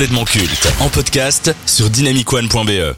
complètement culte en podcast sur dynamicone.be.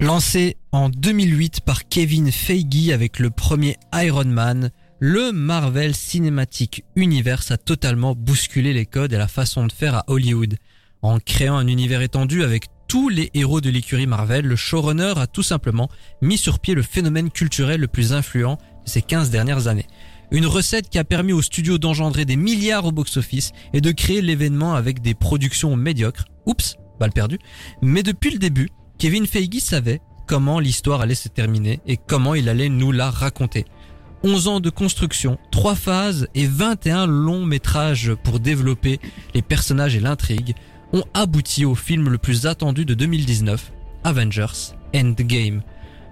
Lancé en 2008 par Kevin Feige avec le premier Iron Man, le Marvel Cinematic Universe a totalement bousculé les codes et la façon de faire à Hollywood. En créant un univers étendu avec tous les héros de l'écurie Marvel, le showrunner a tout simplement mis sur pied le phénomène culturel le plus influent de ces 15 dernières années. Une recette qui a permis au studio d'engendrer des milliards au box-office et de créer l'événement avec des productions médiocres. Oups, balle perdue. Mais depuis le début, Kevin Feige savait comment l'histoire allait se terminer et comment il allait nous la raconter. 11 ans de construction, 3 phases et 21 longs métrages pour développer les personnages et l'intrigue ont abouti au film le plus attendu de 2019, Avengers Endgame.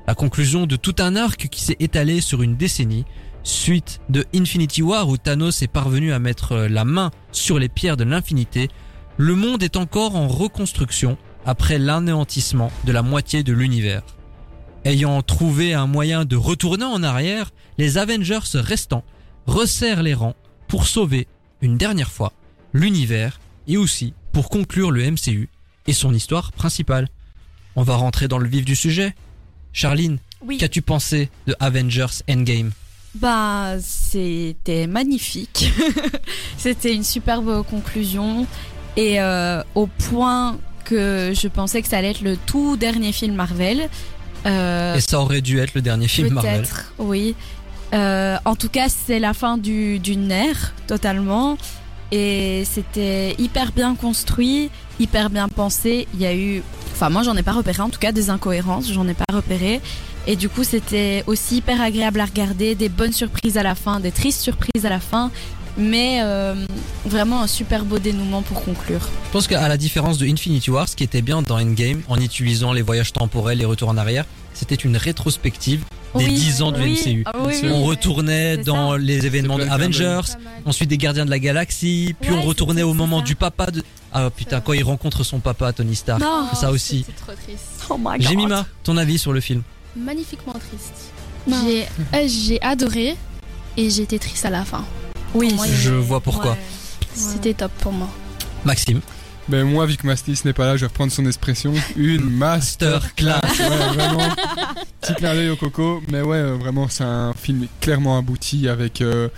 La conclusion de tout un arc qui s'est étalé sur une décennie, suite de Infinity War où Thanos est parvenu à mettre la main sur les pierres de l'infinité, le monde est encore en reconstruction après l'anéantissement de la moitié de l'univers. Ayant trouvé un moyen de retourner en arrière, les Avengers restants resserrent les rangs pour sauver, une dernière fois, l'univers et aussi pour conclure le MCU et son histoire principale. On va rentrer dans le vif du sujet. Charline, Oui. qu'as-tu pensé de Avengers Endgame? Bah, c'était magnifique. c'était une superbe conclusion. Et euh, au point que je pensais que ça allait être le tout dernier film Marvel. Euh, Et ça aurait dû être le dernier film Marvel. Peut-être, oui. Euh, en tout cas, c'est la fin du, d'une ère, totalement. Et c'était hyper bien construit, hyper bien pensé. Il y a eu, enfin moi j'en ai pas repéré, en tout cas des incohérences, j'en ai pas repéré. Et du coup c'était aussi hyper agréable à regarder, des bonnes surprises à la fin, des tristes surprises à la fin. Mais euh, vraiment un super beau dénouement pour conclure. Je pense qu'à la différence de Infinity War, ce qui était bien dans Endgame, en utilisant les voyages temporels, les retours en arrière, c'était une rétrospective des Oui, 10 ans de oui, MCU. ah oui, On retournait dans ça. les événements de. Avengers, ensuite des Gardiens de la Galaxie, puis Ouais, on retournait au moment ça. du papa de... Ah putain, quand il rencontre son papa, Tony Stark. Non. ça aussi. C'est trop triste. Oh my god. Jemima, ton avis sur le film? Magnifiquement triste. J'ai euh, j'ai adoré et j'ai été triste à la fin. Oui, moi, Je vois pourquoi. Ouais. C'était top pour moi. Maxime, Ben moi, vu que Mastis n'est pas là, je vais reprendre son expression. Une masterclass. masterclass. Ouais, vraiment. Petit clin d'œil au coco. Mais ouais, euh, vraiment, c'est un film clairement abouti avec euh,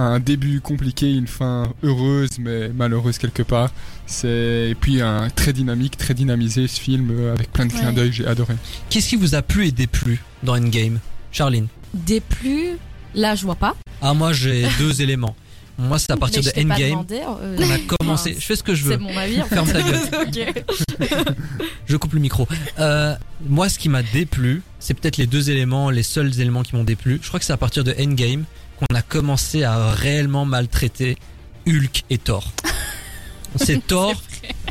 un début compliqué, une fin heureuse mais malheureuse quelque part. C'est et puis un très dynamique, très dynamisé ce film avec plein de clins Ouais. d'œil. J'ai adoré. Qu'est-ce qui vous a plu et déplu dans Endgame Charline? Des plus, là je vois pas. Ah moi j'ai deux éléments. Moi c'est à partir Mais de Endgame demandé, euh, qu'on a commencé. Je fais ce que je veux. C'est mon avis. en fait. Ferme ta gueule. Je coupe le micro. Euh, moi, ce qui m'a déplu, c'est peut-être les deux éléments, les seuls éléments qui m'ont déplu. Je crois que c'est à partir de Endgame qu'on a commencé à réellement maltraiter Hulk et Thor. C'est Thor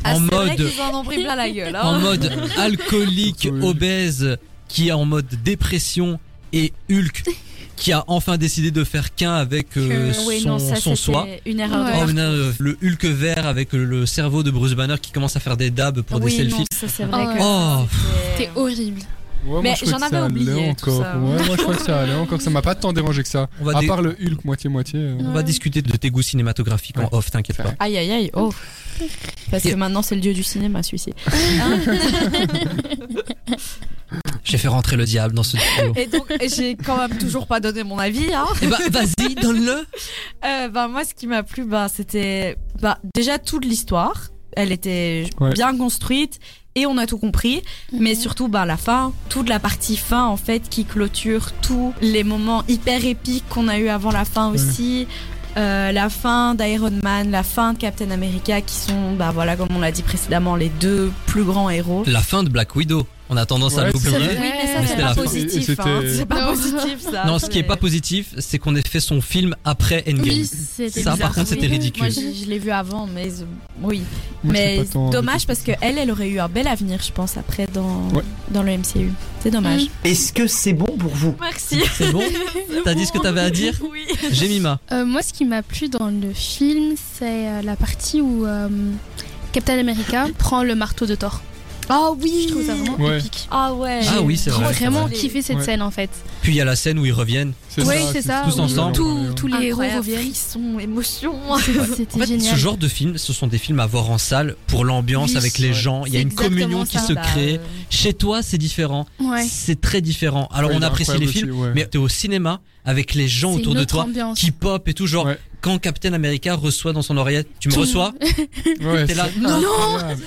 Ah, en vrai mode en pris plein la gueule. hein. en mode alcoolique, obèse, qui est en mode dépression, et Hulk qui a enfin décidé de faire qu'un avec euh, Que- oui, son, non, ça, son soi. Une erreur Ouais. Oh, euh, le Hulk vert avec le cerveau de Bruce Banner qui commence à faire des dabs pour des selfies. non, ça c'est vrai Oh, que. Oh, horrible. Ouais, Mais je j'en avais oublié tout encore. ça. Ouais, moi je crois que ça allait encore. Ça m'a pas tant dérangé que ça. on va À part le Hulk moitié-moitié. euh. On va discuter de tes goûts cinématographiques en off, t'inquiète pas. Aïe aïe aïe, oh. Parce Et- que maintenant c'est le dieu du cinéma celui-ci. J'ai fait rentrer le diable dans ce duo. Et donc j'ai quand même toujours pas donné mon avis. Hein. Eh ben, vas-y, donne-le. Euh, bah, moi ce qui m'a plu, bah, c'était bah, déjà toute l'histoire. Elle était Ouais. bien construite et on a tout compris. Mais surtout bah, la fin, toute la partie fin en fait qui clôture tous les moments hyper épiques qu'on a eu avant la fin aussi. Euh, la fin d'Iron Man, la fin de Captain America qui sont, bah voilà, comme on l'a dit précédemment, les deux plus grands héros. La fin de Black Widow. On a tendance à l'oublier. Oui, mais ça, c'est pas la fin. positif. Hein. C'est pas Non. positif, ça. Non, ce qui est pas positif, c'est qu'on ait fait son film après Endgame. Oui, c'était Ça, par bizarre. contre, c'était ridicule. Moi, je, je l'ai vu avant, mais euh, oui. Moi, mais dommage parce que elle, elle aurait eu un bel avenir, je pense, après dans, Ouais. dans le MCU. C'est dommage. Mm. Est-ce que c'est bon pour vous Merci. C'est bon T'as dit ce que t'avais à dire Oui. Jemima. Euh, moi, ce qui m'a plu dans le film, c'est euh, la partie où euh, Captain America prend le marteau de Thor. Ah oui Je trouve ça vraiment Ouais. épique. Ah ouais. Ah oui, c'est J'ai vraiment vrai. kiffé cette Ouais. scène en fait. Puis il y a la scène où ils reviennent. C'est Oui, c'est ça. tous ensemble. Tous, tous les héros reviennent. Frisson, émotion. C'était En fait, génial. ce genre de film, ce sont des films à voir en salle pour l'ambiance Oui. avec les Ouais. gens. Il y a une communion qui se Bah, crée. euh, Chez toi, c'est différent. Ouais. C'est très différent. Alors, Ouais, on apprécie les films, mais t'es au cinéma avec les gens autour de toi ambiance. qui pop et tout. Genre, Ouais. quand Captain America reçoit dans son oreillette, tu me Tout- reçois Ouais, T'es là, c'est non,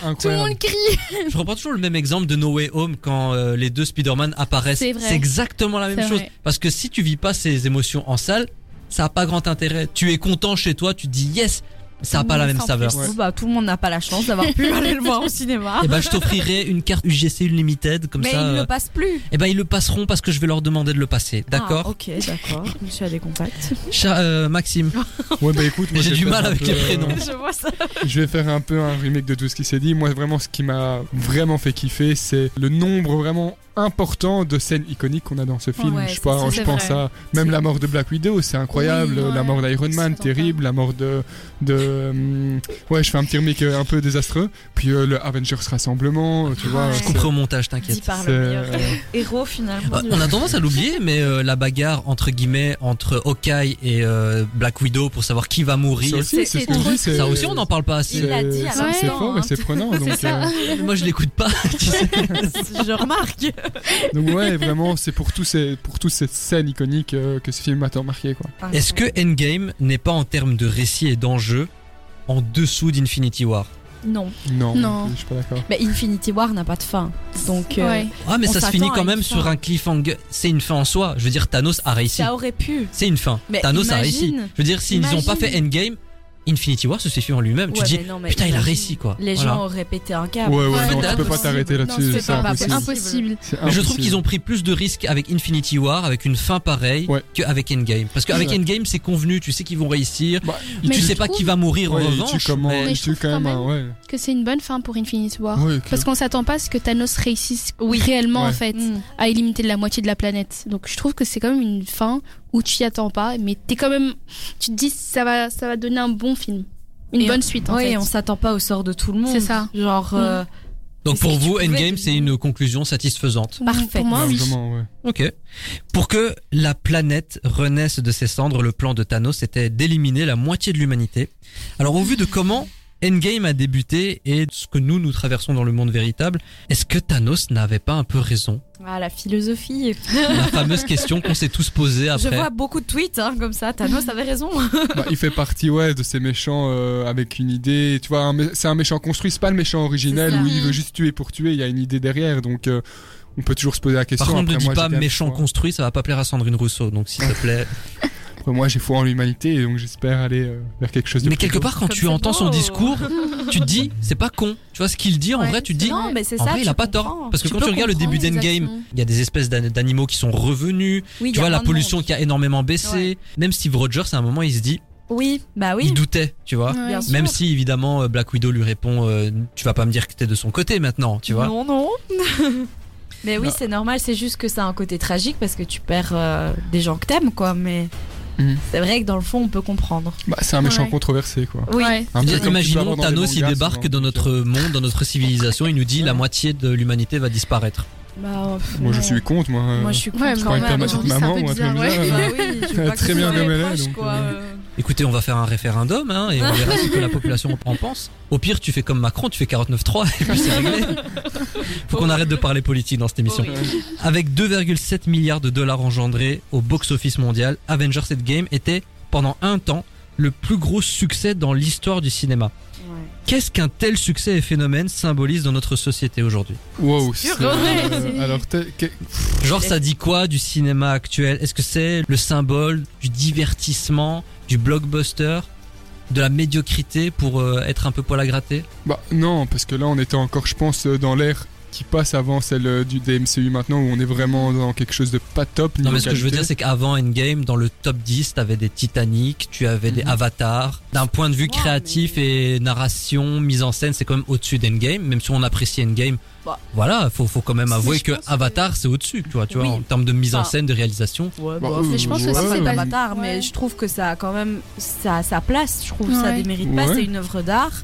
incroyable, Tout le monde crie. Je reprends toujours le même exemple de No Way Home quand euh, les deux Spider-Man apparaissent. C'est exactement la même chose. vrai. Parce que si tu vis pas ces émotions en salle, ça a pas grand intérêt. Tu es content chez toi, tu dis yes, ça a pas la même Sans saveur. bon, bah, tout le monde n'a pas la chance d'avoir pu aller le voir au cinéma. Et ben je t'offrirai une carte UGC Unlimited comme Mais ça. ils euh, ne passent plus. Eh ben ils le passeront parce que je vais leur demander de le passer. D'accord. Ah, ok, d'accord. Je suis à des contacts. Cha- euh, Maxime, Ouais, bah écoute, moi, j'ai du mal avec peu, les euh, prénoms. Je vois ça. Je vais faire un peu un remake de tout ce qui s'est dit. Moi, vraiment, ce qui m'a vraiment fait kiffer, c'est le nombre vraiment important de scènes iconiques qu'on a dans ce film. Ouais, je pas, pense vrai. à même la mort de Black Widow, c'est incroyable. Oui, ouais. la mort d'Iron Man, terrible. La mort de, de, hum, ouais, je fais un petit remake euh, un peu désastreux. Puis euh, le Avengers rassemblement, euh, tu vois. Je couperai au montage, t'inquiète. euh, héros finalement. Euh, on a tendance à l'oublier, mais euh, la bagarre entre guillemets entre Hawkeye et euh, Black Widow pour savoir qui va ça mourir. aussi, c'est- c'est ce c'est que je trop dis. c'est- Ça aussi, on n'en parle pas assez. Il l'a dit à c'est- fort et hein. c'est prenant. ça. Moi, je l'écoute pas. tu sais. je remarque. donc ouais, vraiment, c'est pour tous ces, pour toutes ces scènes iconiques euh, que ce film m'a tant marqué, quoi. Est-ce que Endgame n'est pas en termes de récit et d'enjeu en dessous d'Infinity War? Non. Non, Non. je suis pas d'accord. Mais Infinity War n'a pas de fin. Donc euh, Ouais. Ah, mais ça se finit quand même fin. sur un cliffhanger. C'est une fin en soi. Je veux dire, Thanos a réussi. ça aurait pu. C'est une fin. Mais Thanos a réussi. Je veux dire, s'ils n'ont pas fait. Endgame, Infinity War se suffit en lui-même. tu dis, non, mais putain, il a réussi quoi. Les Voilà. gens auraient pété un câble. Ouais, ouais, Ouais, non, tu peux pas impossible. t'arrêter là-dessus, c'est impossible. Mais je trouve qu'ils ont pris plus de risques avec Infinity War, avec une fin pareille, Ouais. qu'avec Endgame. Parce qu'avec Ouais. Endgame, c'est convenu, tu sais qu'ils vont réussir. Bah, Mais tu sais pas trouve- qui va mourir ouais, en revanche. comment mais- je trouve quand même, quand un- ouais. Que c'est une bonne fin pour Infinity War. Ouais, Parce qu'on s'attend pas à ce que Thanos réussisse réellement Ouais. en fait Mm. à éliminer la moitié de la planète. Donc je trouve que c'est quand même une fin où tu y attends pas, mais t'es quand même, tu te dis ça va, ça va donner un bon film, une Et bonne on- suite en Oui, fait. on s'attend pas au sort de tout le monde. C'est ça. Genre. euh, Donc pour vous, Endgame, c'est une conclusion satisfaisante. Parfait. Pour moi, oui. Ok. Pour que la planète renaisse de ses cendres, le plan de Thanos était d'éliminer la moitié de l'humanité. Alors au vu de comment Endgame a débuté et ce que nous, nous traversons dans le monde véritable, est-ce que Thanos n'avait pas un peu raison? Ah, la philosophie. La fameuse question qu'on s'est tous posée Je après. vois beaucoup de tweets hein, comme ça. Thanos avait raison. Bah, il fait partie ouais de ces méchants euh, avec une idée tu vois c'est un méchant construit c'est pas le méchant originel où il veut juste tuer pour tuer il y a une idée derrière donc euh, on peut toujours se poser la question Par contre, ne dis pas méchant construit, ça va pas plaire à Sandrine Rousseau. Donc s'il te plaît. Après, moi j'ai foi en l'humanité et donc j'espère aller euh, vers quelque chose de Mais plus quelque beau. part, quand Comme tu entends son discours, tu te dis, c'est pas con. Tu vois ce qu'il dit en Ouais, vrai, tu te dis, non, mais c'est en ça. vrai, il a pas tort. Parce que Tu quand tu regardes le début d'Endgame, il y a des espèces d'an- d'animaux qui sont revenus. Oui, Tu vois la pollution qui a énormément baissé. Ouais. Même Steve Rogers, à un moment, il se dit, Oui, bah oui. il doutait, tu vois. Ouais. Bien sûr. Même si évidemment euh, Black Widow lui répond, euh, tu vas pas me dire que t'es de son côté maintenant, tu vois. Non, non. mais oui, c'est normal. C'est juste que ça a un côté tragique parce que tu perds euh, des gens que t'aimes, quoi. Mais Mhm. c'est vrai que dans le fond, on peut comprendre. Bah, c'est un méchant Ouais. controversé quoi Oui. Ouais. Je imaginons Thanos, il débarque dans notre monde, dans notre civilisation, il nous dit la Ouais. moitié de l'humanité va disparaître. Bah, moi je suis contre moi euh, Moi, je suis Ouais, contre mais quand pas une Ouais, maman truc bizarre, ça, Bah euh, oui, je veux pas Très bien comme les elle est, Écoutez, on va faire un référendum, hein, et on verra ce que la population en pense. Au pire, tu fais comme Macron, tu fais 49.3 et puis c'est réglé. Faut qu'on arrête de parler politique dans cette émission. Avec 2,7 milliards de dollars engendrés au box-office mondial, Avengers Endgame était pendant un temps le plus gros succès dans l'histoire du cinéma. Qu'est-ce qu'un tel succès et phénomène symbolise dans notre société aujourd'hui? Wow c'est- euh, alors Genre ça dit quoi du cinéma actuel? Est-ce que c'est le symbole du divertissement, du blockbuster, de la médiocrité pour euh, être un peu poil à gratter? Bah non parce que là on était encore je pense euh, dans l'ère qui passe avant celle euh, du DMCU maintenant où on est vraiment dans quelque chose de pas top Non mais ce que je veux dire c'est qu'avant Endgame, dans le top 10, t'avais des Titanic, tu avais des Mhm. Avatars. D'un point de vue Ouais, créatif et narration, mise en scène, c'est quand même au-dessus d'Endgame, même si on apprécie Endgame. Bah. Voilà, faut, faut quand même avouer que Avatar c'est au-dessus, tu vois, tu vois, en termes de mise en scène, de réalisation. Ouais, Bah, bah, mais je pense je que c'est pas- Avatar, mais Ouais. je trouve que ça a quand même sa, sa place. Je trouve que ça Ouais. démérite pas. Ouais. C'est une œuvre d'art.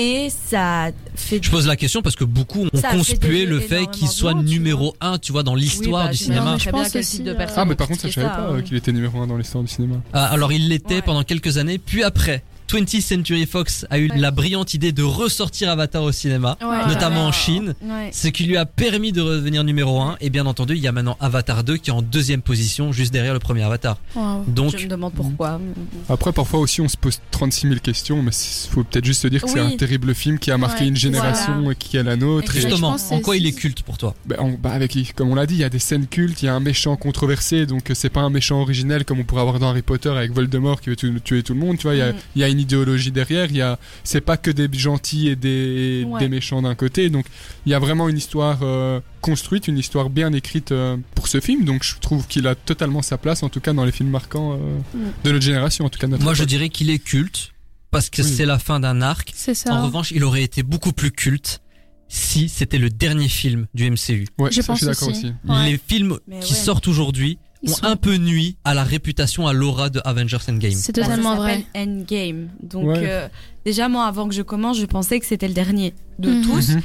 Et ça fait. Je pose la question parce que beaucoup ont Ça a fait conspué le fait qu'il soit numéro 1, tu vois, dans l'histoire bah, du cinéma. je pense quel aussi, type de personnes Ah, mais par contre, ça, je savais pas hein. euh, qu'il était numéro 1 dans l'histoire du cinéma. Ah, alors il l'était Ouais. pendant quelques années, puis après, 20th Century Fox a eu Ouais. la brillante idée de ressortir Avatar au cinéma, Ouais. notamment en. Chine, Ouais. ce qui lui a permis de revenir numéro 1, et bien entendu, il y a maintenant Avatar 2 qui est en deuxième position, juste derrière le premier Avatar. Wow. Donc, Je me demande pourquoi. Après, parfois aussi, on se pose 36 000 questions, mais il faut peut-être juste se dire que c'est un terrible film qui a marqué Ouais, une génération voilà. et qui est la nôtre. Et, justement, en quoi il est culte pour toi? Bah, on- bah, avec, comme on l'a dit, il y a des scènes cultes, il y a un méchant controversé, donc euh, c'est pas un méchant originel comme on pourrait avoir dans Harry Potter avec Voldemort qui veut tu- tuer tout le monde. Tu vois, il y a- Mm. il y, a une idéologie derrière. Il y a, c'est pas que des gentils et des, Ouais. des méchants d'un côté. Donc, il y a vraiment une histoire euh, construite, une histoire bien écrite euh, pour ce film. Donc, je trouve qu'il a totalement sa place, en tout cas dans les films marquants euh, Mm. de notre génération, en tout cas notre Moi, je dirais qu'il est culte, parce que Oui. c'est la fin d'un arc. C'est ça. En revanche, il aurait été beaucoup plus culte si c'était le dernier film du MCU. Ouais, Je ça, pense suis d'accord aussi. aussi. Ouais. Les films Mais qui ouais. sortent aujourd'hui Ils ont sont- un peu nuit à la réputation, à l'aura de Avengers Endgame. C'est Bah, ça totalement vrai. Endgame. Donc Ouais. euh, déjà moi avant que je commence, je pensais que c'était le dernier de Mhm. tous. Mhm.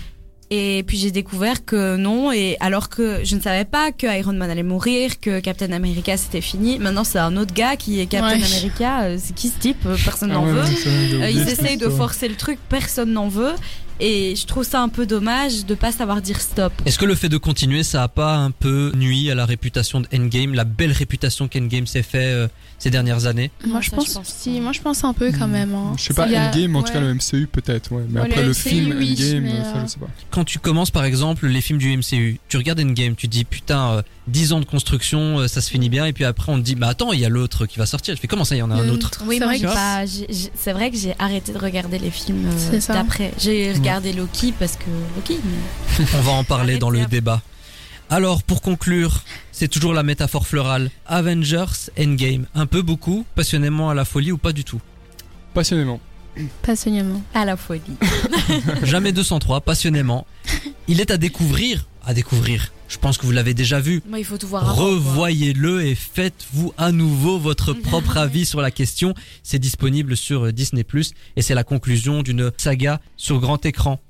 Et puis j'ai découvert que non, et alors que je ne savais pas que Iron Man allait mourir, que Captain America c'était fini. Maintenant c'est un autre gars qui est Captain Ouais. America. Euh, C'est qui ce type? Euh, Personne Ah n'en ouais, veut. Euh, ils essayent de forcer le truc, personne n'en veut. Et je trouve ça un peu dommage de pas savoir dire stop. Est-ce que le fait de continuer, ça a pas un peu nuit à la réputation de Endgame, la belle réputation qu'Endgame s'est fait euh, ces dernières années? Moi, je ça, pense, je pense si, moi, je pense un peu quand même. hein. Je sais pas, a- Endgame, en tout ouais. cas le MCU peut-être, ouais. Mais Ouais, après le le MCU, film oui, Endgame, mais, ça euh, je sais pas. Quand tu commences par exemple les films du MCU, tu regardes Endgame, tu dis putain, euh, 10 ans de construction, euh, ça se finit bien, et puis après on te dit bah attends, il y a l'autre qui va sortir. Je fais comment ça, il y en a un Le- autre? Oui, c'est vrai que pas- j'ai- j'ai- c'est vrai que j'ai arrêté de regarder les films euh, C'est ça. d'après. J'ai Loki parce que Loki. mais- On va en parler dans le débat. Alors pour conclure, c'est toujours la métaphore florale. Avengers Endgame, un peu beaucoup, passionnément à la folie ou pas du tout? Passionnément. passionnément. À la folie. Jamais 203, passionnément. Il est à découvrir, à découvrir. Je pense que vous l'avez déjà vu. Moi, il faut tout voir. Revoyez-le et faites-vous à nouveau votre propre avis sur la question. C'est disponible sur Disney+, et c'est la conclusion d'une saga sur grand écran.